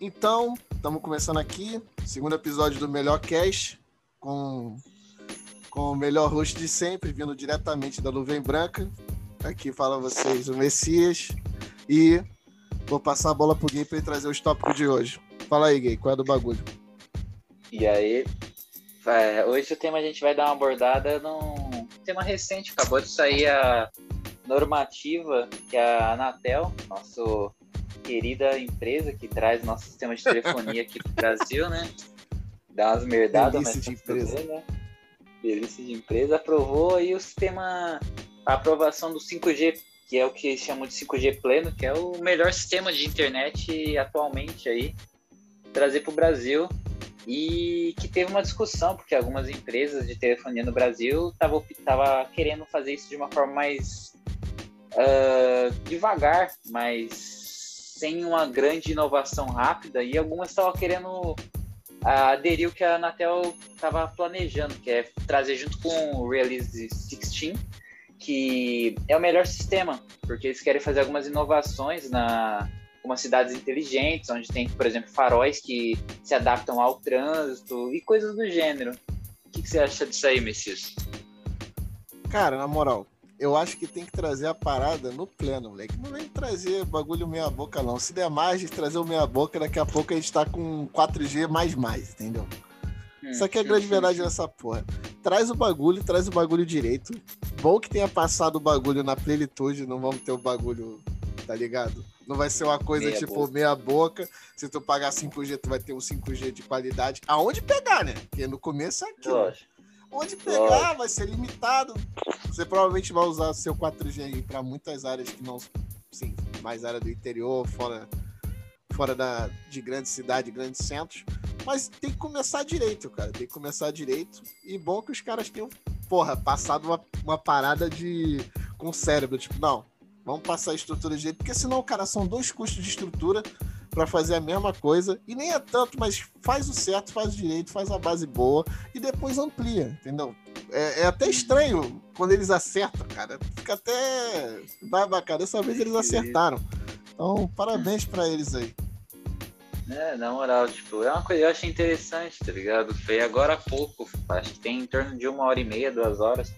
Então, estamos começando aqui, segundo episódio do Melhor Cast, com, com o melhor host de sempre, vindo diretamente da Nuvem Branca. Aqui fala vocês o Messias. E vou passar a bola pro Gui para trazer os tópicos de hoje. Fala aí, Gui, qual é do bagulho? E aí, é, hoje o tema a gente vai dar uma abordada num tema recente, acabou de sair a normativa que a Anatel, nosso querida empresa que traz nosso sistema de telefonia aqui pro Brasil, né? Dá umas merdadas, Delícia mas de empresa. Fazer, né? Delícia de empresa. Aprovou aí o sistema, a aprovação do 5G, que é o que chamam de 5G pleno, que é o melhor sistema de internet atualmente aí, trazer para o Brasil. E que teve uma discussão, porque algumas empresas de telefonia no Brasil estavam tava querendo fazer isso de uma forma mais ah, devagar, mas sem uma grande inovação rápida, e algumas estavam querendo ah, aderir o que a Anatel estava planejando, que é trazer junto com o Release 16, que é o melhor sistema, porque eles querem fazer algumas inovações na algumas cidades inteligentes, onde tem, por exemplo, faróis que se adaptam ao trânsito e coisas do gênero. O que, que você acha disso aí, Messias? Cara, na moral, eu acho que tem que trazer a parada no pleno, moleque. Não vem trazer bagulho meia boca, não. Se der mais de trazer o meia boca, daqui a pouco a gente tá com 4G mais mais, entendeu? Isso aqui é a grande verdade dessa porra. Traz o bagulho, traz o bagulho direito. Bom que tenha passado o bagulho na plenitude, não vamos ter o bagulho, tá ligado? Não vai ser uma coisa Meia tipo boca. meia boca. Se tu pagar 5G, tu vai ter um 5G de qualidade. Aonde pegar, né? Porque no começo é aquilo. Lógico. Onde pegar, vai ser limitado. Você provavelmente vai usar seu 4G aí para muitas áreas que não. Sim, mais área do interior, fora, fora da, de grande cidade, grandes centros. Mas tem que começar direito, cara. Tem que começar direito. E bom que os caras tenham, porra, passado uma, uma parada de. com cérebro. Tipo, não, vamos passar a estrutura direito. Porque senão, cara, são dois custos de estrutura para fazer a mesma coisa. E nem é tanto, mas faz o certo, faz o direito, faz a base boa e depois amplia, entendeu? É, é até estranho quando eles acertam, cara. Fica até. Vai bacana. Dessa vez eles acertaram. Então, parabéns para eles aí. É, na moral, tipo, é uma coisa que eu achei interessante, tá ligado? Foi agora há pouco, acho que tem em torno de uma hora e meia, duas horas,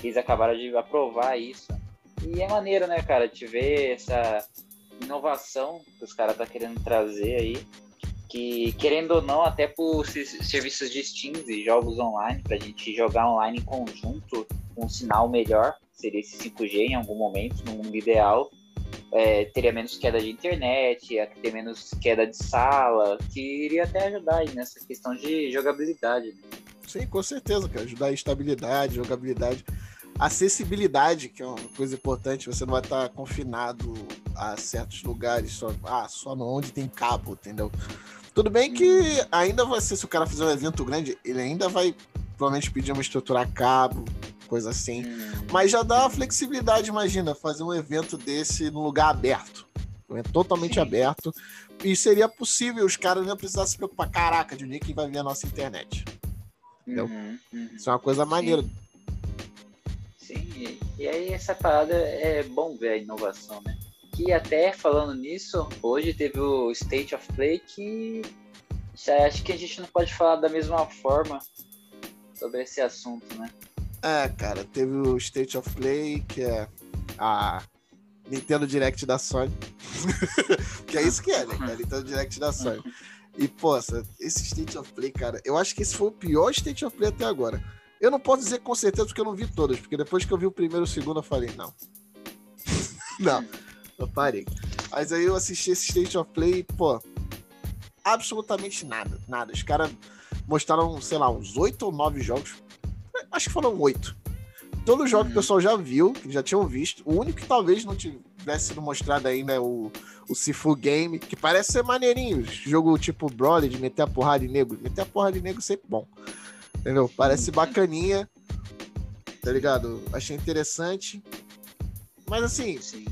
que eles acabaram de aprovar isso. E é maneiro, né, cara, de ver essa inovação que os caras tá querendo trazer aí, que querendo ou não, até por se- serviços de Steam e jogos online, pra gente jogar online em conjunto, com um sinal melhor, seria esse 5G em algum momento, no mundo ideal, é, teria menos queda de internet, ia ter menos queda de sala, que iria até ajudar aí nessa questão de jogabilidade. né? Sim, com certeza, cara. Ajudar a estabilidade, jogabilidade, acessibilidade, que é uma coisa importante. Você não vai estar confinado a certos lugares, só, ah, só onde tem cabo, entendeu? Tudo bem que ainda vai ser, se o cara fizer um evento grande, ele ainda vai provavelmente pedir uma estrutura a cabo, coisa assim. Hum, Mas já dá uma flexibilidade, imagina, fazer um evento desse num lugar aberto. Evento totalmente Sim. aberto. E seria possível, os caras não precisar se preocupar. Caraca, de onde é que vai ver a nossa internet? entendeu? uhum, uhum. Isso é uma coisa maneira. Sim, e, aí essa parada é bom ver a inovação, né? Que até falando nisso, hoje teve o State of Play que acho que a gente não pode falar da mesma forma sobre esse assunto, né? É, cara, teve o State of Play, que é a Nintendo Direct da Sony. que é isso que é, né? cara? Nintendo Direct da Sony. E, poxa, esse State of Play, cara, eu acho que esse foi o pior State of Play até agora. Eu não posso dizer com certeza porque eu não vi todas, porque depois que eu vi o primeiro e o segundo, eu falei, não. não, eu parei. Mas aí eu assisti esse State of Play, pô, absolutamente nada, nada. Os caras mostraram, sei lá, uns oito ou nove jogos. Acho que foram oito. Todos os jogos que o pessoal já viu, que já tinham visto. O único que talvez não tivesse sido mostrado ainda é o, o Sifu Game, que parece ser maneirinho. Jogo tipo Broly, de meter a porrada em negro. Meter a porrada em negro é sempre bom. Entendeu? Parece bacaninha. Tá ligado? Achei interessante. Mas assim, Sim.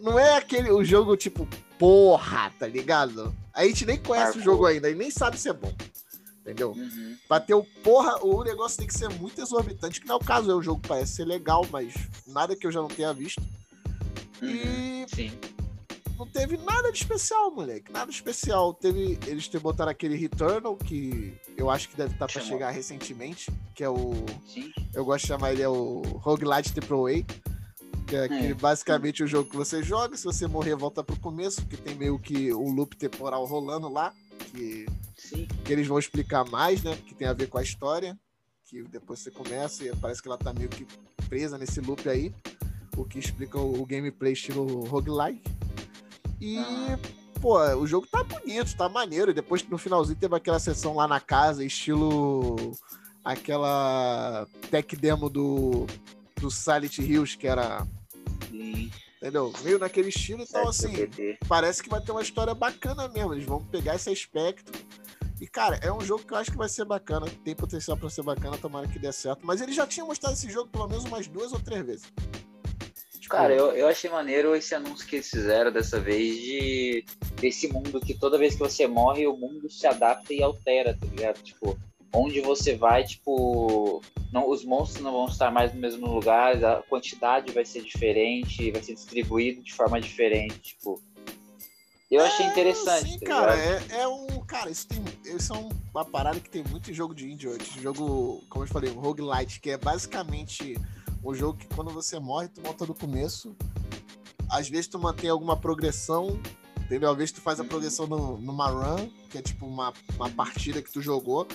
não é aquele o jogo tipo, porra, tá ligado? A gente nem conhece o jogo ainda e nem sabe se é bom. Entendeu? Uhum. Pra ter o porra, o negócio tem que ser muito exorbitante, que não é o caso, é o jogo parece ser legal, mas nada que eu já não tenha visto. Uhum. E Sim. Não teve nada de especial, moleque. Nada especial. Teve, eles te botaram aquele Returnal, que eu acho que deve estar para chegar recentemente, que é o. Sim. Eu gosto de chamar ele é o Roguelite Triple A. Que é, é. basicamente o jogo que você joga, se você morrer, volta pro começo, porque tem meio que um loop temporal rolando lá, que, que eles vão explicar mais, né? Que tem a ver com a história. Que depois você começa e parece que ela tá meio que presa nesse loop aí. O que explica o, o gameplay estilo roguelike. E, ah. pô, o jogo tá bonito, tá maneiro. E depois no finalzinho teve aquela sessão lá na casa, estilo aquela tech demo do, do Silent Hills, que era. Sim. Entendeu? Meio naquele estilo, então assim, parece que vai ter uma história bacana mesmo. Eles vão pegar esse aspecto. E, cara, é um jogo que eu acho que vai ser bacana. Tem potencial para ser bacana, tomara que dê certo. Mas ele já tinha mostrado esse jogo pelo menos umas duas ou três vezes. Tipo, Cara, eu, eu achei maneiro esse anúncio que eles fizeram dessa vez de desse mundo que toda vez que você morre, o mundo se adapta e altera, tá ligado? Tipo, onde você vai, tipo, não, os monstros não vão estar mais no mesmo lugar, a quantidade vai ser diferente, vai ser distribuído de forma diferente, tipo. Eu é, achei interessante. Sim, tá cara, é, é, um. Cara, isso, tem, isso é uma parada que tem muito em jogo de indie hoje. Jogo, como eu falei, um roguelite, que é basicamente um jogo que quando você morre, tu volta do começo. Às vezes tu mantém alguma progressão, entendeu? Às vezes tu faz a progressão no, numa run, que é tipo uma, uma partida que tu jogou.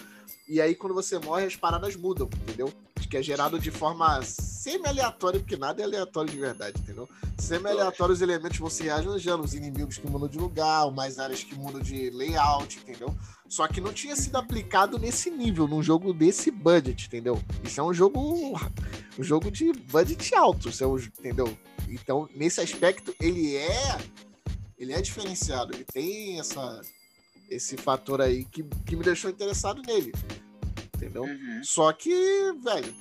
E aí, quando você morre, as paradas mudam, entendeu? Que é gerado de forma semi-aleatória, porque nada é aleatório de verdade, entendeu? Semi-aleatório, os elementos vão se rearranjando, os inimigos que mudam de lugar, mais áreas que mudam de layout, entendeu? Só que não tinha sido aplicado nesse nível, num jogo desse budget, entendeu? Isso é um jogo. Um jogo de budget alto, é entendeu? Então, nesse aspecto, ele é. Ele é diferenciado, ele tem essa esse fator aí que, que me deixou interessado nele. Entendeu? Uhum. Só que, velho,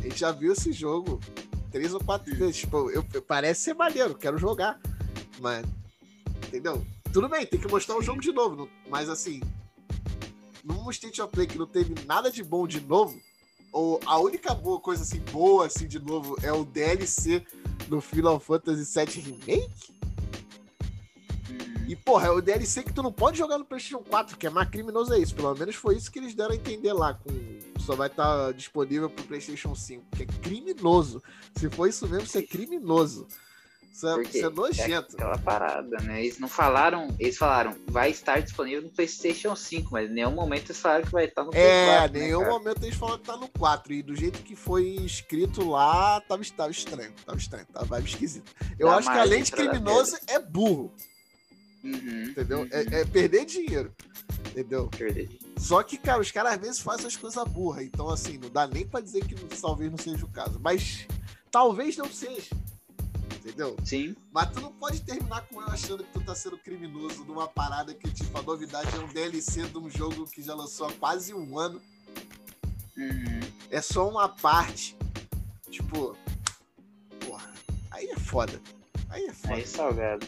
a gente já viu esse jogo três ou quatro vezes. Tipo, eu, eu, parece ser maneiro, quero jogar. Mas, entendeu? Tudo bem, tem que mostrar o jogo de novo. Mas assim, num State of Play que não teve nada de bom de novo, ou a única boa coisa assim, boa assim de novo, é o DLC do Final Fantasy VII Remake? E, porra, é o DLC que tu não pode jogar no PlayStation 4, que é mais criminoso é isso. Pelo menos foi isso que eles deram a entender lá. Com... Só vai estar tá disponível pro PlayStation 5, que é criminoso. Se for isso mesmo, isso é criminoso. Isso é, isso é nojento. É aquela parada, né? Eles não falaram, eles falaram, vai estar disponível no PlayStation 5, mas em nenhum momento eles falaram que vai estar no PlayStation 4. É, em né, nenhum né, momento eles falaram que tá no 4. E do jeito que foi escrito lá, tava, tava estranho. Tava estranho, tava vibe esquisito. Eu Dá acho que além de criminoso, é burro. Uhum, entendeu? Uhum. É, é, perder dinheiro. Entendeu? Perder Só que, cara, os caras às vezes fazem as coisas burras. Então, assim, não dá nem pra dizer que talvez não seja o caso. Mas talvez não seja. Entendeu? Sim. Mas tu não pode terminar com eu achando que tu tá sendo criminoso numa parada que, tipo, a novidade é um DLC de um jogo que já lançou há quase um ano. Uhum. É só uma parte. Tipo, porra, aí é foda. Aí é foda. Aí é salgado.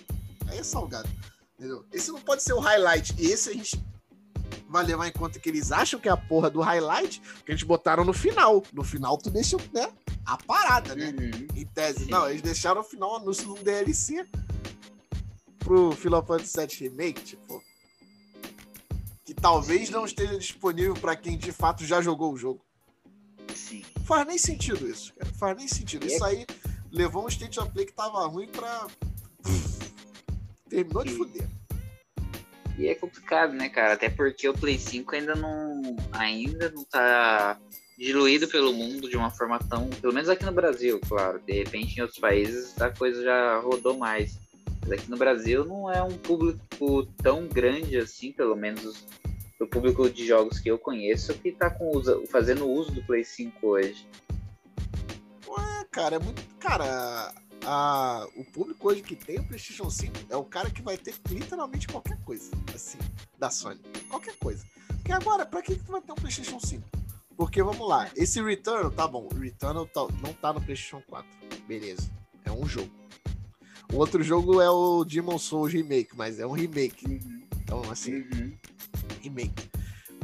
Aí é salgado. Entendeu? Esse não pode ser o highlight. Esse a gente vai levar em conta que eles acham que é a porra do highlight, que eles botaram no final. No final tu deixa, né? A parada, né? Uhum. Em tese. Sim. Não, eles deixaram no final o anúncio do DLC pro Final Fantasy VII Remake, tipo. Que talvez Sim. não esteja disponível para quem de fato já jogou o jogo. Sim. Faz nem sentido isso, cara. Faz nem sentido. Isso é aí levou um state of play que tava ruim pra. Terminou de fuder. E é complicado, né, cara? Até porque o Play 5 ainda não, ainda não tá diluído pelo mundo de uma forma tão. Pelo menos aqui no Brasil, claro. De repente em outros países a coisa já rodou mais. Mas aqui no Brasil não é um público tão grande assim, pelo menos o público de jogos que eu conheço, que tá com uso, fazendo uso do Play 5 hoje. Ué, cara, é muito. Cara, a, o público hoje que tem o PlayStation 5 é o cara que vai ter literalmente qualquer coisa, assim, da Sony. Qualquer coisa. Porque agora, pra que, que tu vai ter um PlayStation 5? Porque vamos lá, esse Returnal, tá bom, Returnal tá, não tá no PlayStation 4. Beleza, é um jogo. O outro jogo é o Demon Souls Remake, mas é um remake. Uhum. Então, assim, uhum. remake.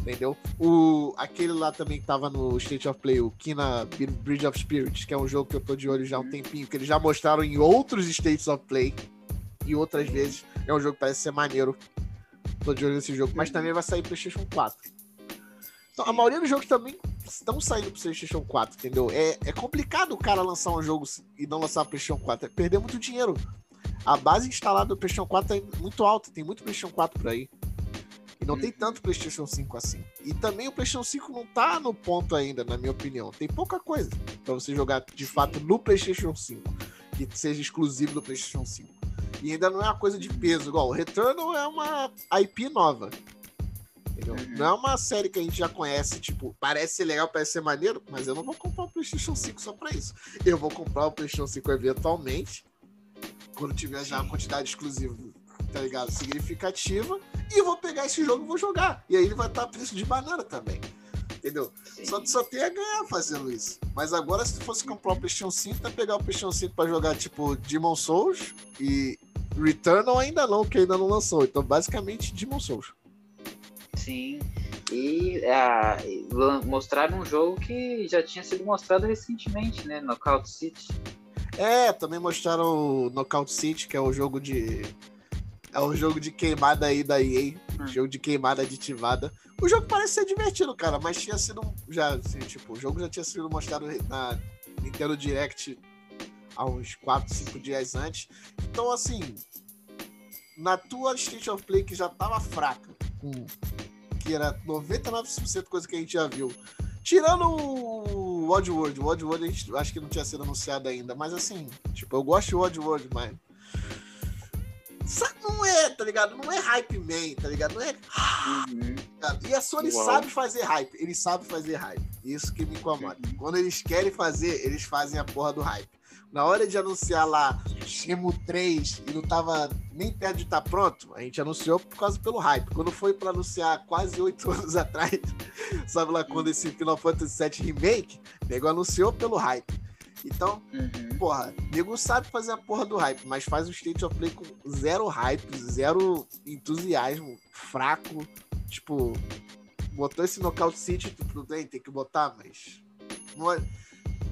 Entendeu? O, aquele lá também que tava no State of Play, o Kina Bridge of Spirits, que é um jogo que eu tô de olho já há um tempinho, que eles já mostraram em outros States of Play. e outras vezes é um jogo que parece ser maneiro. Tô de olho nesse jogo, mas também vai sair PlayStation 4. Então, a maioria dos jogos também estão saindo pro PlayStation 4, entendeu? É, é complicado o cara lançar um jogo e não lançar pro PlayStation 4, é perder muito dinheiro. A base instalada do PlayStation 4 é muito alta, tem muito PlayStation 4 por aí. E não tem tanto PlayStation 5 assim. E também o PlayStation 5 não tá no ponto ainda, na minha opinião. Tem pouca coisa para você jogar de fato no PlayStation 5, que seja exclusivo do PlayStation 5. E ainda não é uma coisa de peso, igual o Returnal é uma IP nova. Entendeu? Uhum. Não é uma série que a gente já conhece, tipo, parece ser legal, parece ser maneiro, mas eu não vou comprar o PlayStation 5 só pra isso. Eu vou comprar o PlayStation 5 eventualmente, quando tiver já uma quantidade exclusiva tá ligado? Significativa. E vou pegar esse jogo e vou jogar. E aí ele vai estar a preço de banana também. Entendeu? Só, só tem a ganhar fazendo isso. Mas agora, se tu fosse comprar o PlayStation 5, tá pegar o PlayStation 5 pra jogar, tipo, Demon Souls e Returnal ainda não, que ainda não lançou. Então, basicamente, Demon Souls. Sim. E ah, mostraram um jogo que já tinha sido mostrado recentemente, né? Knockout City. É, também mostraram o Knockout City, que é o jogo de é um jogo de queimada aí da EA. Hum. Jogo de queimada aditivada. O jogo parece ser divertido, cara, mas tinha sido. Já, assim, tipo, o jogo já tinha sido mostrado na Nintendo Direct há uns 4, 5 dias antes. Então, assim, na tua State of Play que já tava fraca, com, que era 99% coisa que a gente já viu. Tirando o Oddworld, o Oddworld a gente acho que não tinha sido anunciado ainda, mas assim, tipo, eu gosto de Oddworld, mas não é, tá ligado? Não é hype man, tá ligado? Não é. Uhum. E a Sony Uau. sabe fazer hype. Eles sabem fazer hype. Isso que me incomoda. Uhum. Quando eles querem fazer, eles fazem a porra do hype. Na hora de anunciar lá Shimo 3 e não tava nem perto de estar tá pronto, a gente anunciou por causa pelo hype. Quando foi para anunciar quase oito anos atrás, sabe lá quando esse Final Fantasy VII Remake, o nego anunciou pelo hype. Então, uhum. porra, nego sabe fazer a porra do hype, mas faz o State of Play com zero hype, zero entusiasmo, fraco. Tipo, botou esse Knockout City, tudo bem, tem que botar, mas. Não é...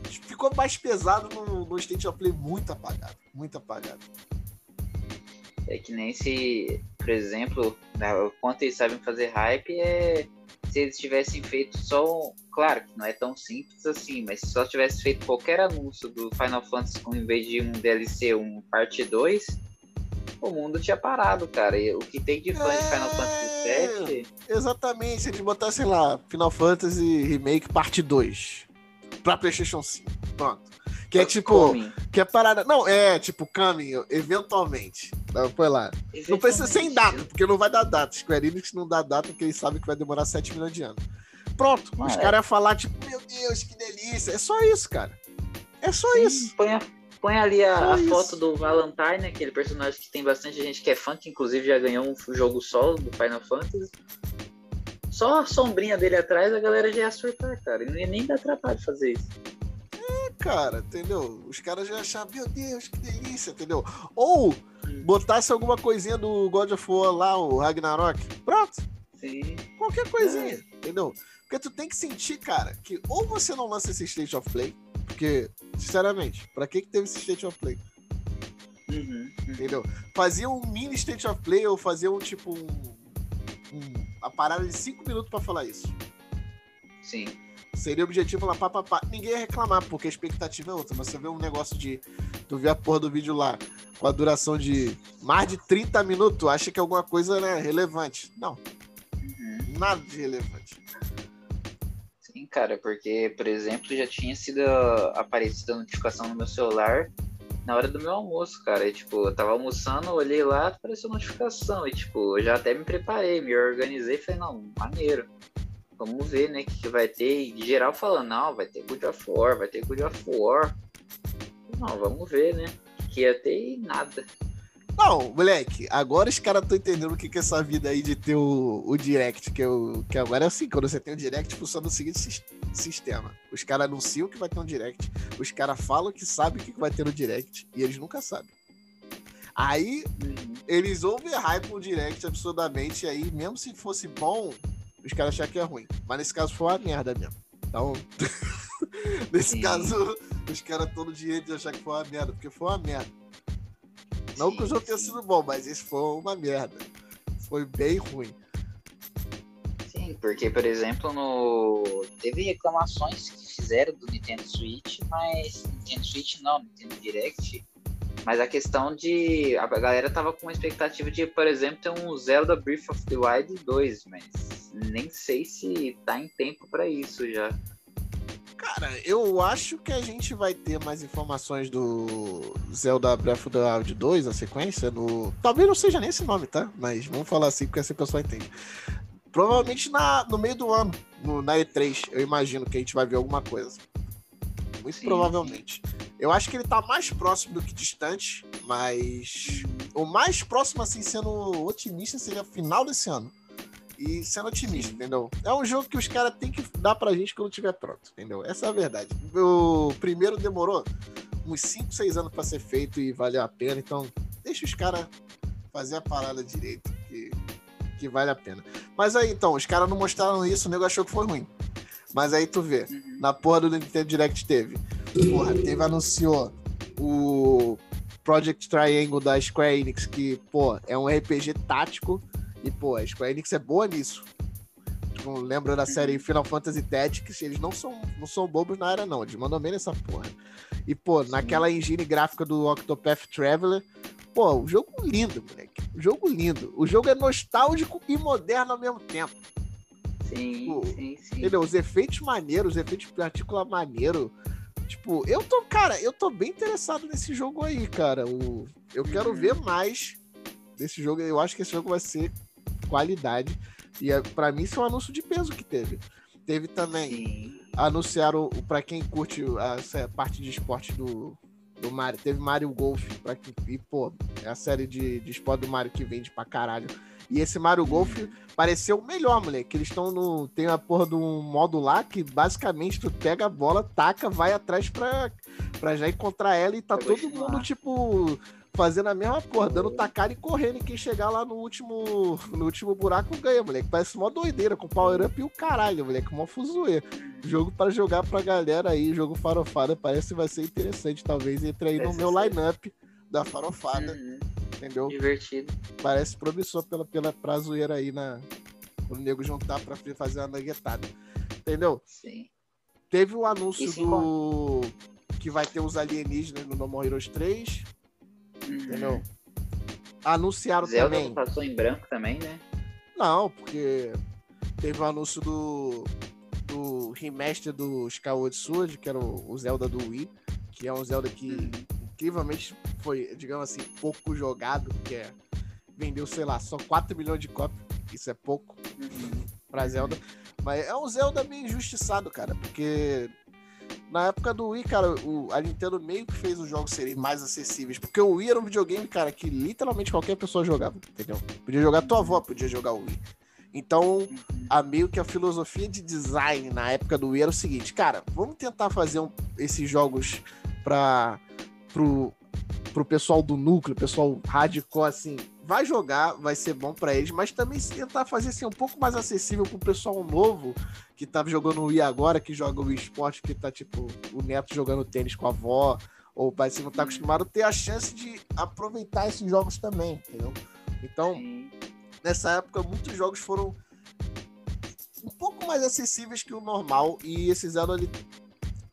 Ficou mais pesado no, no State of Play, muito apagado. Muito apagado. É que nem se, por exemplo, o quanto eles sabem fazer hype é se eles tivessem feito só. Claro que não é tão simples assim, mas se só tivesse feito qualquer anúncio do Final Fantasy com em vez de um DLC, um parte 2, o mundo tinha parado, cara. E o que tem de fã é... de Final Fantasy VII. Exatamente, se eles botassem lá Final Fantasy Remake Parte 2 pra PlayStation 5. Pronto. Que é tipo. Coming. Que é parada. Não, é tipo, coming, eventualmente. Não, foi lá. Não precisa ser em data, porque não vai dar data. Square Enix não dá data porque eles sabem que vai demorar 7 milhões de anos. Pronto, ah, os é. caras iam falar, tipo, meu Deus, que delícia. É só isso, cara. É só Sim, isso. Põe, a, põe ali a, a foto do Valentine, aquele personagem que tem bastante gente que é fã, que inclusive já ganhou um jogo solo do Final Fantasy. Só a sombrinha dele atrás, a galera já ia surtar, cara. E nem dar trabalho fazer isso cara, entendeu? Os caras já achavam, meu Deus, que delícia, entendeu? Ou botasse alguma coisinha do God of War lá, o Ragnarok. Pronto. Sim. Qualquer coisinha, é. entendeu? Porque tu tem que sentir, cara, que ou você não lança esse State of Play, porque, sinceramente, pra que que teve esse State of Play? Uhum, uhum. Entendeu? Fazia um mini State of Play ou fazia um tipo um a parada de 5 minutos para falar isso. Sim. Seria objetivo lá, pá, pá, pá. Ninguém ia reclamar, porque a expectativa é outra. Você vê um negócio de. Tu vê a porra do vídeo lá com a duração de mais de 30 minutos, acha que é alguma coisa né, relevante. Não. Uhum. Nada de relevante. Sim, cara, porque, por exemplo, já tinha sido aparecida a notificação no meu celular na hora do meu almoço, cara. E, tipo, eu tava almoçando, olhei lá, apareceu notificação. E, tipo, eu já até me preparei, me organizei falei, não, maneiro. Vamos ver, né, o que, que vai ter. E geral falando, não, vai ter God of War, vai ter God of War. Não, vamos ver, né? Que ia ter nada. Não, moleque, agora os caras estão entendendo o que, que é essa vida aí de ter o, o direct, que, eu, que agora é assim, quando você tem o direct, funciona no seguinte sistema. Os caras anunciam que vai ter um direct, os caras falam que sabem o que, que vai ter no direct, e eles nunca sabem. Aí, uhum. eles ouvem hype no direct absurdamente, e aí, mesmo se fosse bom, os caras acham que é ruim. Mas nesse caso foi uma merda mesmo. Então, nesse Sim. caso, os caras estão no direito de achar que foi uma merda, porque foi uma merda. Não que o jogo tenha sido bom, mas esse foi uma merda. Foi bem ruim. Sim, porque, por exemplo, no. Teve reclamações que fizeram do Nintendo Switch, mas. Nintendo Switch não, Nintendo Direct. Mas a questão de. A galera tava com uma expectativa de, por exemplo, ter um Zelda Breath of the Wild 2, mas nem sei se tá em tempo para isso já. Cara, eu acho que a gente vai ter mais informações do Zelda Breath of the Wild 2, a sequência, no. Talvez não seja nem esse nome, tá? Mas vamos falar assim, porque assim a pessoa entende. Provavelmente na, no meio do ano, no, na E3, eu imagino que a gente vai ver alguma coisa. Muito sim, provavelmente. Sim. Eu acho que ele tá mais próximo do que distante, mas o mais próximo, assim, sendo otimista, seria final desse ano e sendo otimista, entendeu? É um jogo que os caras têm que dar pra gente quando tiver pronto, entendeu? Essa é a verdade. O primeiro demorou uns 5, 6 anos para ser feito e valeu a pena, então deixa os caras fazer a parada direito, que, que vale a pena. Mas aí, então, os caras não mostraram isso, o nego achou que foi ruim. Mas aí tu vê, na porra do Nintendo Direct teve. Porra, teve, anunciou o Project Triangle da Square Enix, que, pô, é um RPG tático e, pô, a Square Enix é boa nisso. Tipo, lembra da série uhum. Final Fantasy Tactics, eles não são, não são bobos na área, não. Eles mandam bem nessa porra. E, pô, Sim. naquela engine gráfica do Octopath Traveler, pô, o jogo lindo, moleque. O jogo lindo. O jogo é nostálgico e moderno ao mesmo tempo. Sim, tipo, sim, sim. Entendeu? Os efeitos maneiros, os efeitos de partícula maneiro. Tipo, eu tô, cara, eu tô bem interessado nesse jogo aí, cara. O, eu quero uhum. ver mais desse jogo. Eu acho que esse jogo vai ser qualidade. E é, para mim, isso é um anúncio de peso que teve. Teve também. Sim. Anunciaram, para quem curte essa parte de esporte do, do Mario, teve Mario Golf. Pra que, e, pô, é a série de, de esporte do Mario que vende pra caralho. E esse Mario Golf pareceu melhor, moleque. Eles estão no. Tem a porra de um modo lá que basicamente tu pega a bola, taca, vai atrás pra, pra já encontrar ela e tá todo mundo, tipo, fazendo a mesma porra, dando tacada e correndo. E quem chegar lá no último, no último buraco ganha, moleque. Parece uma doideira com power up e o caralho, moleque. Mó fuzuê. Jogo para jogar pra galera aí, jogo farofada. Parece que vai ser interessante. Talvez entre aí no meu line-up da farofada. Uhum. Entendeu? Divertido. Parece promissor pela, pela pra zoeira aí na. O nego juntar pra fazer uma nuggetada. Entendeu? Sim. Teve o anúncio do. Que vai ter os alienígenas no No More Heroes 3 Entendeu? Anunciaram Zelda também. passou em branco também, né? Não, porque teve o anúncio do, do remaster do Skyward Sword, que era o, o Zelda do Wii, que é um Zelda que uhum. incrivelmente foi, digamos assim, pouco jogado, que é vendeu, sei lá, só 4 milhões de cópias. Isso é pouco uhum. pra Zelda. Mas é um Zelda meio injustiçado, cara, porque na época do Wii, cara, o, a Nintendo meio que fez os jogos serem mais acessíveis. Porque o Wii era um videogame, cara, que literalmente qualquer pessoa jogava, entendeu? Podia jogar tua avó, podia jogar o Wii. Então, a meio que a filosofia de design na época do Wii era o seguinte, cara, vamos tentar fazer um, esses jogos para pro, pro pessoal do núcleo, pessoal hardcore, assim, vai jogar, vai ser bom para eles, mas também tentar fazer assim um pouco mais acessível pro pessoal novo que tá jogando o Wii agora, que joga o Wii Sport, que tá tipo o neto jogando tênis com a avó, ou o pai se não tá acostumado, ter a chance de aproveitar esses jogos também, entendeu? Então, nessa época, muitos jogos foram um pouco mais acessíveis que o normal, e esse Zelda ele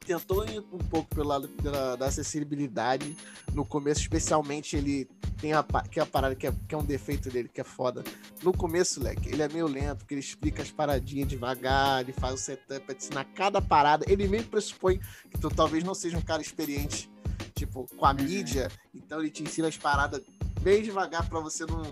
tentou ir um pouco pelo lado da, da acessibilidade. No começo, especialmente, ele tem a, que é a parada que é, que é, um defeito dele, que é foda. No começo, leque, ele é meio lento, porque ele explica as paradinhas devagar, ele faz o setup, te ensinar cada parada. Ele mesmo pressupõe que tu talvez não seja um cara experiente, tipo, com a uhum. mídia, então ele te ensina as paradas bem devagar para você não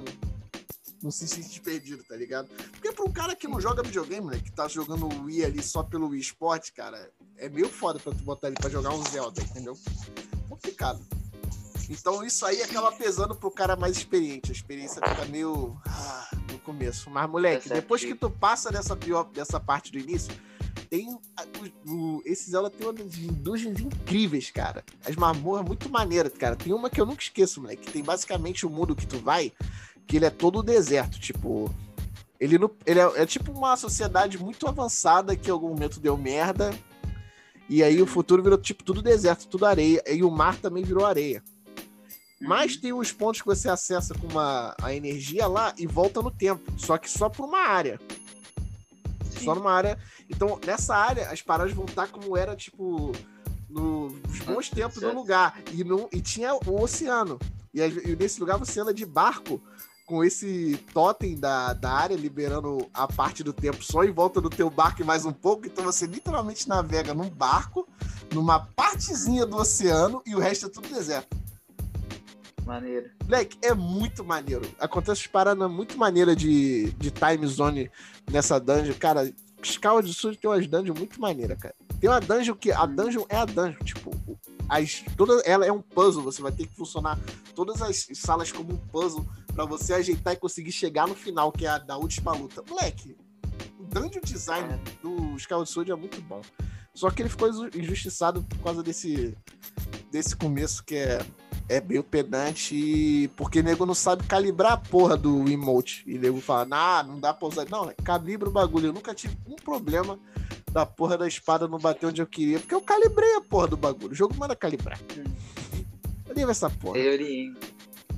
não se sente perdido, tá ligado? Porque pra um cara que não joga videogame, né, que tá jogando Wii ali só pelo Wii Sport, cara, é meio foda pra tu botar ele pra jogar um Zelda, entendeu? Complicado. Então isso aí acaba pesando pro cara mais experiente. A experiência fica meio ah, no começo. Mas, moleque, é depois que tu passa dessa pior, dessa parte do início, tem o, o, esse Zelda tem umas indústrias incríveis, cara. As mamorras muito maneiras, cara. Tem uma que eu nunca esqueço, moleque. Tem basicamente o mundo que tu vai, que ele é todo deserto, tipo. Ele, não, ele é, é, tipo uma sociedade muito avançada que em algum momento deu merda. E aí o futuro virou tipo tudo deserto, tudo areia. E o mar também virou areia. Mas tem uns pontos que você acessa com uma, a energia lá e volta no tempo. Só que só por uma área. Sim. Só numa área. Então, nessa área, as paradas vão estar como era, tipo, no- nos bons tempos do lugar. E, não, e tinha o oceano. E, e nesse lugar você anda de barco com esse totem da, da área liberando a parte do tempo só em volta do teu barco e mais um pouco. Então você literalmente navega num barco, numa partezinha do oceano e o resto é tudo deserto. Maneiro. Moleque, é muito maneiro. Acontece paradas muito maneira de, de time zone nessa dungeon. Cara, Skyward Sword tem umas dungeons muito maneiras, cara. Tem uma dungeon que a dungeon é a dungeon, tipo, as, toda ela é um puzzle, você vai ter que funcionar todas as salas como um puzzle pra você ajeitar e conseguir chegar no final, que é a da última luta. Moleque, o dungeon design do Skyward Sword é muito bom. Só que ele ficou inju- injustiçado por causa desse desse começo que é é meio pedante e- porque nego não sabe calibrar a porra do emote. E nego fala, ah, não dá pra usar. Não, calibra o bagulho. Eu nunca tive um problema da porra da espada não bater onde eu queria, porque eu calibrei a porra do bagulho. O jogo manda calibrar. Calibra essa porra. Teoria.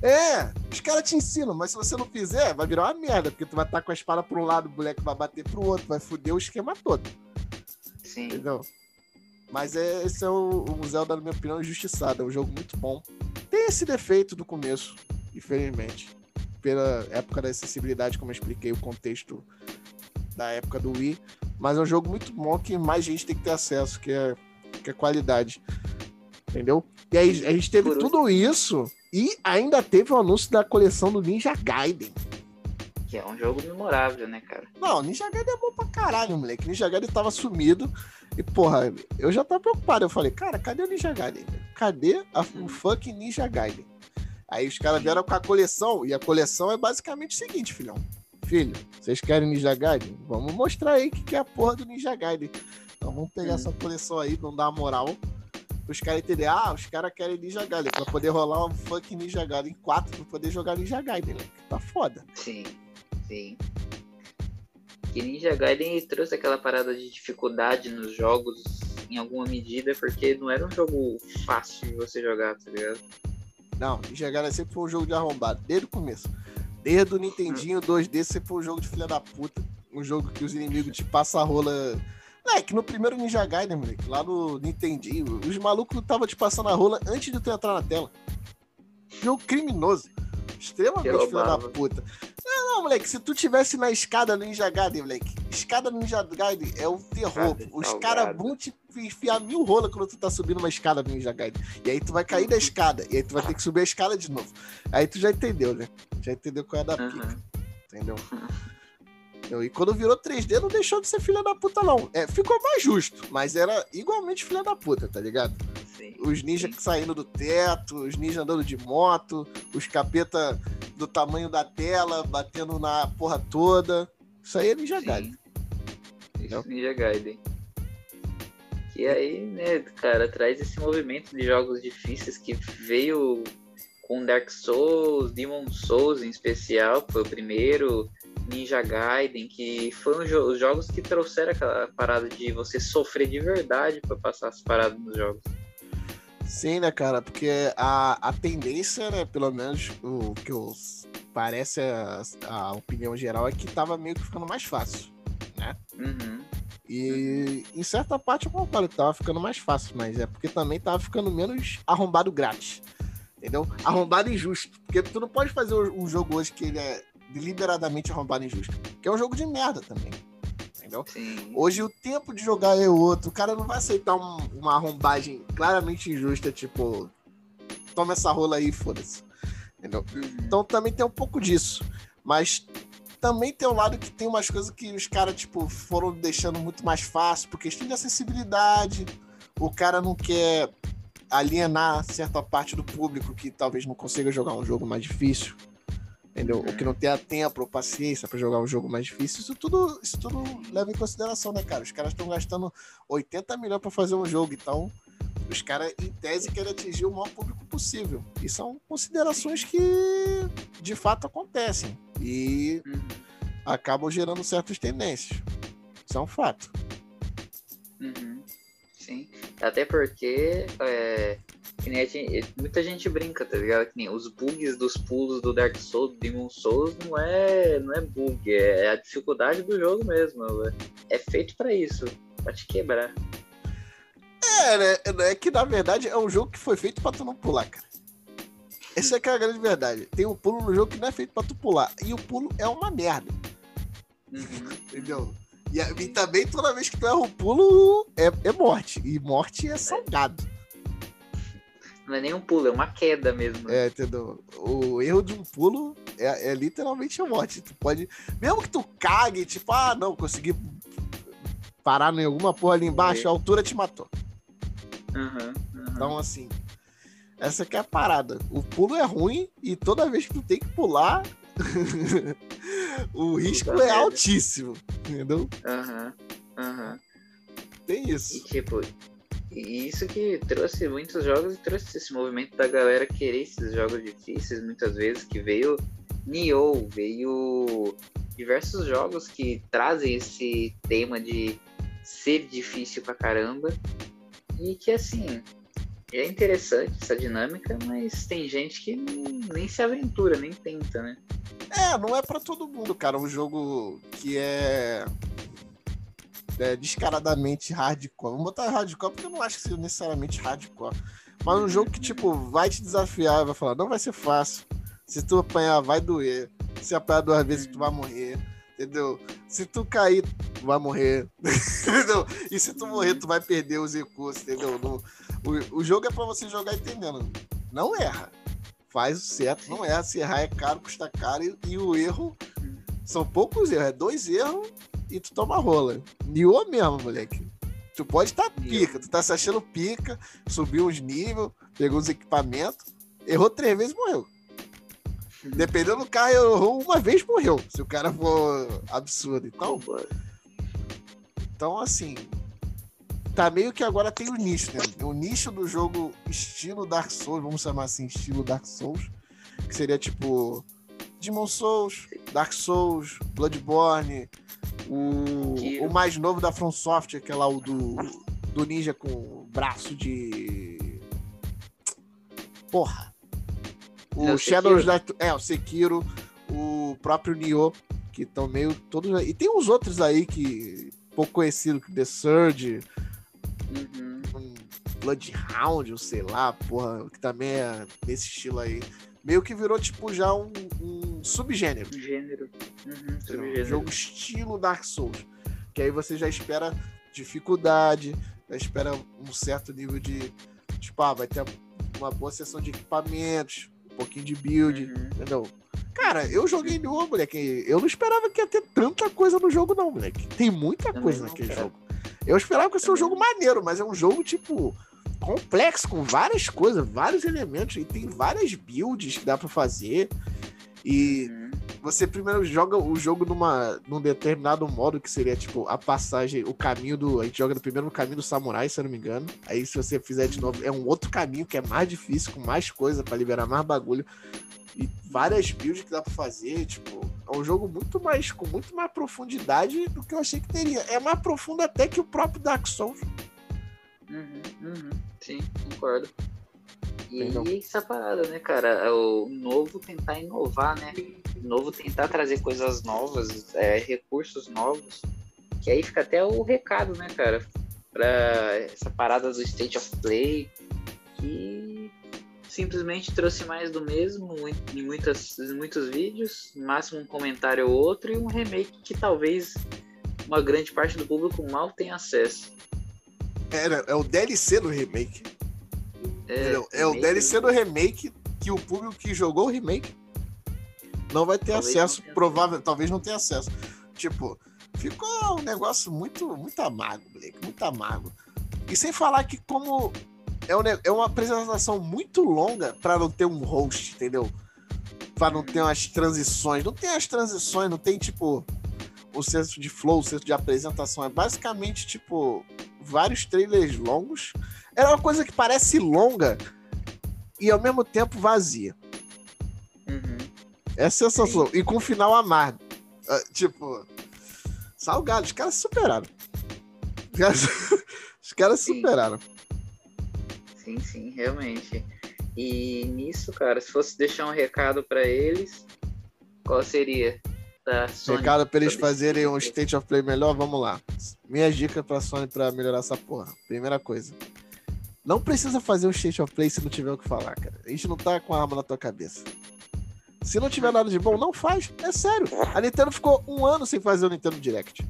É, os caras te ensinam, mas se você não fizer, vai virar uma merda, porque tu vai estar com a espada pra um lado, o moleque vai bater pro outro, vai foder o esquema todo. Sim. Entendeu? Mas é, esse é o, o Zelda, na minha opinião, injustiçado. É um jogo muito bom. Tem esse defeito do começo, infelizmente. Pela época da acessibilidade, como eu expliquei, o contexto da época do Wii. Mas é um jogo muito bom que mais gente tem que ter acesso, que é, que é qualidade. Entendeu? E aí a gente teve tudo isso e ainda teve o anúncio da coleção do Ninja Gaiden. Que é um jogo memorável, né, cara? Não, Ninja Gaiden é bom pra caralho, moleque. Ninja Gaiden tava sumido. E, porra, eu já tava preocupado. Eu falei, cara, cadê o Ninja Gaiden? Cadê a, o fucking Ninja Gaiden? Aí os caras vieram com a coleção. E a coleção é basicamente o seguinte, filhão. Filho, vocês querem Ninja Gaiden? Vamos mostrar aí o que, que é a porra do Ninja Gaiden. Então vamos pegar Hum. essa coleção aí, não dar moral. Os caras entenderem, ah, os caras querem Ninja Gaiden. Pra poder rolar um fucking Ninja Gaiden 4 pra poder jogar Ninja Gaiden, moleque. Tá foda. Sim, sim. Que Ninja Gaiden trouxe aquela parada de dificuldade nos jogos em alguma medida, porque não era um jogo fácil de você jogar, tá ligado? Não, Ninja Gaiden sempre foi um jogo de arrombado, desde o começo. Desde o Nintendinho 2D sempre foi um jogo de filha da puta. Um jogo que os inimigos te passam a rola. É, que no primeiro Ninja Gaiden, moleque, lá no Nintendinho, os malucos estavam te passando a rola antes de tu entrar na tela. Jogo criminoso. Extremamente Que filha da puta. Não, não, moleque, se tu tivesse na escada no Ninja Gaiden, moleque, escada no Ninja Gaiden é o terror. Escada Os caras vão te enfiar mil rola quando tu tá subindo uma escada no Ninja Gaiden. E aí tu vai cair da escada. E aí tu vai ter que subir a escada de novo. Aí tu já entendeu, né? Já entendeu qual é da pica? Entendeu? E quando virou 3D, não deixou de ser filha da puta, não. É, ficou mais justo, mas era igualmente filha da puta, tá ligado? Sim. Os ninjas saindo do teto, os ninjas andando de moto, os capeta do tamanho da tela, batendo na porra toda. Isso aí é Ninja Gaiden. Sim. Isso, Ninja Gaiden. Que aí, né, cara, traz esse movimento de jogos difíceis que veio com Dark Souls, Demon Souls em especial, foi o primeiro, Ninja Gaiden, que foram os jogos que trouxeram aquela parada de você sofrer de verdade pra passar as paradas nos jogos. Sim, né, cara? Porque a, a tendência, né, pelo menos o que eu, parece a, a opinião geral, é que tava meio que ficando mais fácil. Uhum. E em certa parte eu concordo que tava ficando mais fácil, mas é porque também tava ficando menos arrombado grátis. Entendeu? Arrombado injusto. Porque tu não pode fazer um jogo hoje que ele é deliberadamente arrombado injusto. Que é um jogo de merda também. Entendeu? Sim. Hoje o tempo de jogar é outro. O cara não vai aceitar um- uma arrombagem claramente injusta, tipo, toma essa rola aí, foda-se. Entendeu? Uhum. Então também tem um pouco disso. Mas também tem um lado que tem umas coisas que os caras, tipo, foram deixando muito mais fácil, por questão de acessibilidade. O cara não quer alienar certa parte do público que talvez não consiga jogar um jogo mais difícil. Entendeu? Ou que não tenha tempo ou paciência pra jogar um jogo mais difícil. Isso tudo, isso tudo leva em consideração, né, cara? Os caras estão gastando 80 milhões pra fazer um jogo, então os caras, em tese, querem atingir o maior público possível. E são considerações que de fato acontecem e Uhum. acabam gerando certas tendências. Isso é um fato. Uhum. Sim. Até porque é, gente, muita gente brinca, tá ligado? Que nem os bugs dos pulos do Dark Souls, do Demon Souls, não é, não é bug, é a dificuldade do jogo mesmo. É feito para isso, pra te quebrar. É, né? É que na verdade é um jogo que foi feito pra tu não pular, cara. Essa é que é a grande verdade. Tem um pulo no jogo que não é feito pra tu pular. E o pulo é uma merda. Uhum. Entendeu? E, e, também toda vez que tu erra um pulo é, é morte. E morte é salgado. Não é nem um pulo, é uma queda mesmo. É, entendeu? O erro de um pulo é, é literalmente a morte. Tu pode. Mesmo que tu cague, tipo, ah, não, consegui parar em alguma porra ali embaixo, a altura te matou. Uhum, uhum. Então, assim, essa que é a parada. O pulo é ruim e toda vez que tu tem que pular, o risco é altíssimo. Entendeu? Aham, uhum, aham. Tem isso. E, tipo, isso que trouxe muitos jogos e trouxe esse movimento da galera querer esses jogos difíceis, muitas vezes, que veio Nioh, veio diversos jogos que trazem esse tema de ser difícil pra caramba. E que assim, é interessante essa dinâmica, mas tem gente que nem se aventura, nem tenta, né? É, não é para todo mundo, cara. Um jogo que é, é descaradamente hardcore. Vamos botar hardcore porque eu não acho que seja necessariamente hardcore. Mas um jogo que, tipo, vai te desafiar, vai falar, não vai ser fácil. Se tu apanhar, vai doer. Se apanhar duas vezes, tu vai morrer. Entendeu? Se tu cair, tu vai morrer. entendeu? E se tu morrer, tu vai perder os recursos, entendeu? No, o, o jogo é para você jogar entendendo. Não erra. Faz o certo, não erra. Se errar é caro, custa caro. E, e o erro são poucos erros. É dois erros e tu toma rola. Nioh mesmo, moleque. Tu pode estar tá pica, tu tá se achando pica, subiu uns níveis, pegou os equipamentos, errou três vezes morreu. Dependendo do carro, errou uma vez morreu. Se o cara for absurdo. Então, então assim, tá meio que agora tem o nicho, né? O nicho do jogo estilo Dark Souls, vamos chamar assim, estilo Dark Souls, que seria tipo Demon Souls, Dark Souls, Bloodborne, o, o mais novo da From Software, que é lá o do, do ninja com braço de. Porra. O é, Shadows da. É, o Sekiro, o próprio Nioh, que estão meio todos. E tem uns outros aí que. pouco conhecido, que The Surge, Uhum. Um Bloodhound, ou sei lá, porra, que também é nesse estilo aí. Meio que virou, tipo, já um, um subgênero. Gênero. Uhum, subgênero. Um jogo estilo Dark Souls. Que aí você já espera dificuldade, já espera um certo nível de. Tipo, ah, vai ter uma boa sessão de equipamentos, um pouquinho de build, uhum. entendeu? Cara, eu joguei no moleque. Eu não esperava que ia ter tanta coisa no jogo, não, moleque. Tem muita Também coisa naquele jogo. Eu esperava que fosse um jogo maneiro, mas é um jogo, tipo, complexo, com várias coisas, vários elementos, e tem várias builds que dá para fazer. E uhum. você primeiro joga o jogo numa, num determinado modo, que seria, tipo, a passagem, o caminho do. A gente joga primeiro no caminho do samurai, se eu não me engano. Aí, se você fizer de novo, é um outro caminho que é mais difícil, com mais coisa para liberar mais bagulho. E várias builds que dá pra fazer, tipo é um jogo muito mais com muito mais profundidade do que eu achei que teria. É mais profundo até que o próprio Dark Souls. Uhum, uhum. Sim, concordo. E essa parada, né, cara? É o novo tentar inovar, né? O novo tentar trazer coisas novas, é, recursos novos. Que aí fica até o recado, né, cara? Pra essa parada do State of Play. Que simplesmente trouxe mais do mesmo em, muitas, em muitos vídeos, máximo um comentário ou outro, e um remake que talvez uma grande parte do público mal tenha acesso. Era, é o DLC do remake. É, é o DLC do remake que o público que jogou o remake não vai ter talvez acesso, provável, talvez não tenha acesso. Tipo, ficou um negócio muito, muito amargo, Blake, muito amargo. E sem falar que como é, um, é uma apresentação muito longa para não ter um host, entendeu? Para não ter umas transições. Não tem as transições, não tem tipo o senso de flow, o senso de apresentação. É basicamente tipo vários trailers longos. É uma coisa que parece longa e ao mesmo tempo vazia. Uhum. É sensação. Sim. E com final amargo. Uh, tipo, salgado. Os caras superaram. Os caras, os caras superaram. Sim, sim, realmente. E nisso, cara, se fosse deixar um recado para eles, qual seria? Da Sony, recado para eles fazerem um State of Play melhor, vamos lá. Minha dica pra Sony para melhorar essa porra. Primeira coisa. Não precisa fazer um State of Play se não tiver o que falar, cara. A gente não tá com a arma na tua cabeça. Se não tiver nada de bom, não faz. É sério. A Nintendo ficou um ano sem fazer o Nintendo Direct.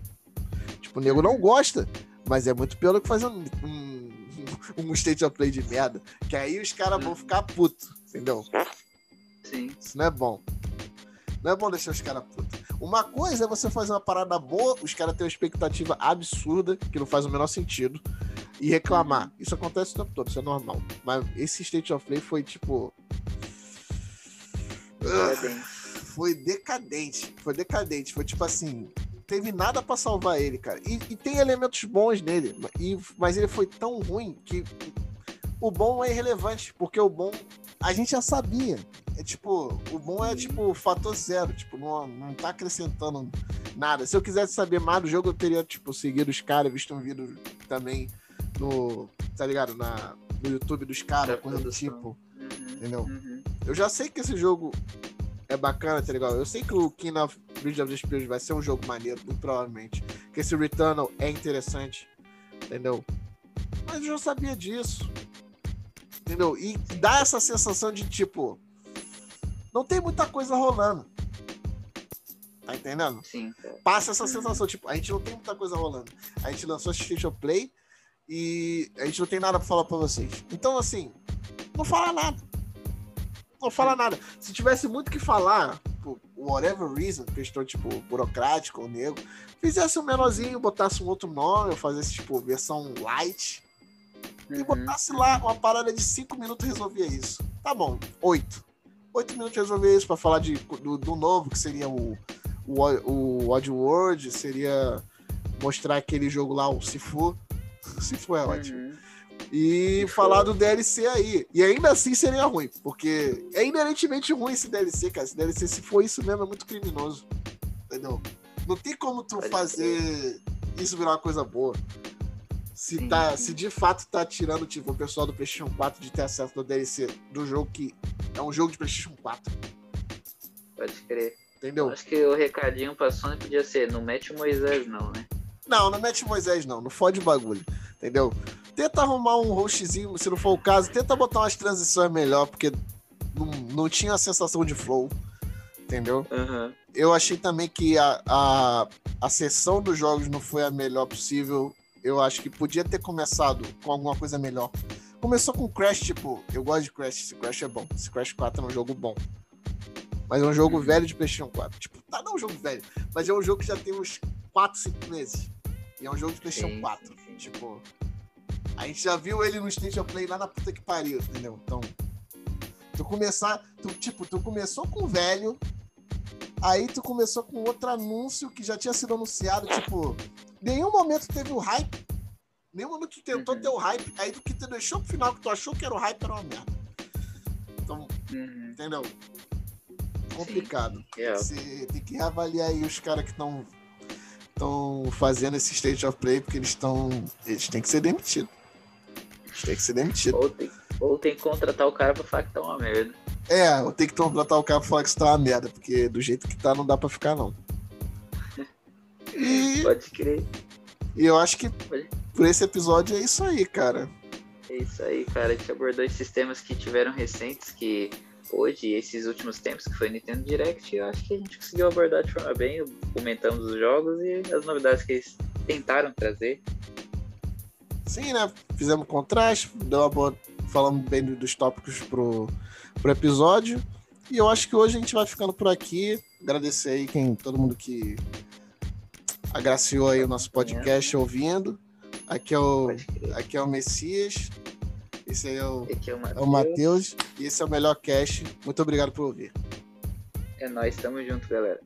Tipo, o nego não gosta, mas é muito pior do que fazer um, um, um State of Play de merda. Que aí os caras vão ficar putos, entendeu? Sim. Isso não é bom. Não é bom deixar os caras putos. Uma coisa é você fazer uma parada boa, os caras têm uma expectativa absurda, que não faz o menor sentido e reclamar. Isso acontece o tempo todo, isso é normal. Mas esse State of Play foi tipo. Decadente. Foi decadente. Foi decadente. Foi tipo assim. Teve nada para salvar ele, cara. E, e, tem elementos bons nele. E, mas ele foi tão ruim que o bom é irrelevante. Porque o bom a gente já sabia. É tipo, o bom é tipo fator zero. Tipo, não, não tá acrescentando nada. Se eu quisesse saber mais do jogo, eu teria, tipo, seguido os caras, visto um vídeo também no, tá ligado? Na, no YouTube dos caras, coisa do tipo. Uhum, entendeu? Uhum. Eu já sei que esse jogo é bacana, tá ligado? Eu sei que o King of Bridge of the Spirits vai ser um jogo maneiro, muito provavelmente. Que esse Returnal é interessante, entendeu? Mas eu já sabia disso. Entendeu? E dá essa sensação de tipo. Não tem muita coisa rolando. Tá entendendo? Sim. Passa essa uhum. sensação, tipo, a gente não tem muita coisa rolando. A gente lançou State of Play, e a gente não tem nada para falar para vocês. Então, assim, não fala nada. Não fala nada. Se tivesse muito que falar, por whatever reason, questão tipo burocrática ou nego, fizesse um menorzinho, botasse um outro nome, ou fazesse tipo versão light, uhum. e botasse lá uma parada de 5 minutos resolvia isso. Tá bom, 8. 8 minutos resolvia isso para falar de, do, do, novo, que seria o, o, o Odd World, seria mostrar aquele jogo lá, o Sifu se for é ótimo. Uhum. E se falar do DLC aí. E ainda assim seria ruim, porque é inerentemente ruim esse DLC, cara. Esse DLC, se for isso mesmo, é muito criminoso. Entendeu? Não tem como tu Pode fazer ser. isso virar uma coisa boa. Se, tá, se de fato tá tirando tipo, o pessoal do PlayStation 4 de ter acesso ao DLC do jogo que é um jogo de PlayStation 4. Pode crer. Entendeu? Acho que o recadinho pra Sony podia ser: não mete o Moisés, não, né? Não, não mete Moisés, não. Não fode o bagulho. Entendeu? Tenta arrumar um hostzinho, se não for o caso. Tenta botar umas transições melhor, porque não, não tinha a sensação de flow. Entendeu? Uhum. Eu achei também que a, a, a sessão dos jogos não foi a melhor possível. Eu acho que podia ter começado com alguma coisa melhor. Começou com Crash, tipo, eu gosto de Crash, esse Crash é bom. Esse Crash 4 é um jogo bom. Mas é um jogo uhum. velho de PlayStation 4. Tipo, tá, não é um jogo velho, mas é um jogo que já tem uns 4, 5 meses. E é um jogo de PlayStation sim, 4. Tipo, a gente já viu ele no State of Play lá na puta que pariu, entendeu? Então, tu começar, tu, tipo, tu começou com o velho, aí tu começou com outro anúncio que já tinha sido anunciado, tipo, nenhum momento teve o hype, nenhum momento tu tentou uhum. ter o hype, aí do que tu deixou pro final que tu achou que era o hype era uma merda. Então, uhum. entendeu? Complicado. Yeah. Você tem que reavaliar aí os caras que estão estão fazendo esse state of play porque eles estão. Eles têm que ser demitidos. Eles têm que ser demitidos. Ou tem, ou tem que contratar o cara pra falar que tá uma merda. É, ou tem que contratar o cara pra falar que isso tá uma merda, porque do jeito que tá não dá pra ficar, não. E, Pode crer. E eu acho que por esse episódio é isso aí, cara. É isso aí, cara. A gente abordou esses temas que tiveram recentes, que hoje, esses últimos tempos que foi Nintendo Direct, eu acho que a gente conseguiu abordar de forma bem, comentando os jogos e as novidades que eles tentaram trazer. Sim, né? Fizemos contraste, deu uma boa... falamos bem dos tópicos pro, pro episódio. E eu acho que hoje a gente vai ficando por aqui. Agradecer aí quem, todo mundo que agraciou aí o nosso podcast ouvindo. Aqui é o, aqui é o Messias. Esse aí é o, é o Matheus. É e esse é o melhor cast. Muito obrigado por ouvir. É nóis, tamo junto, galera.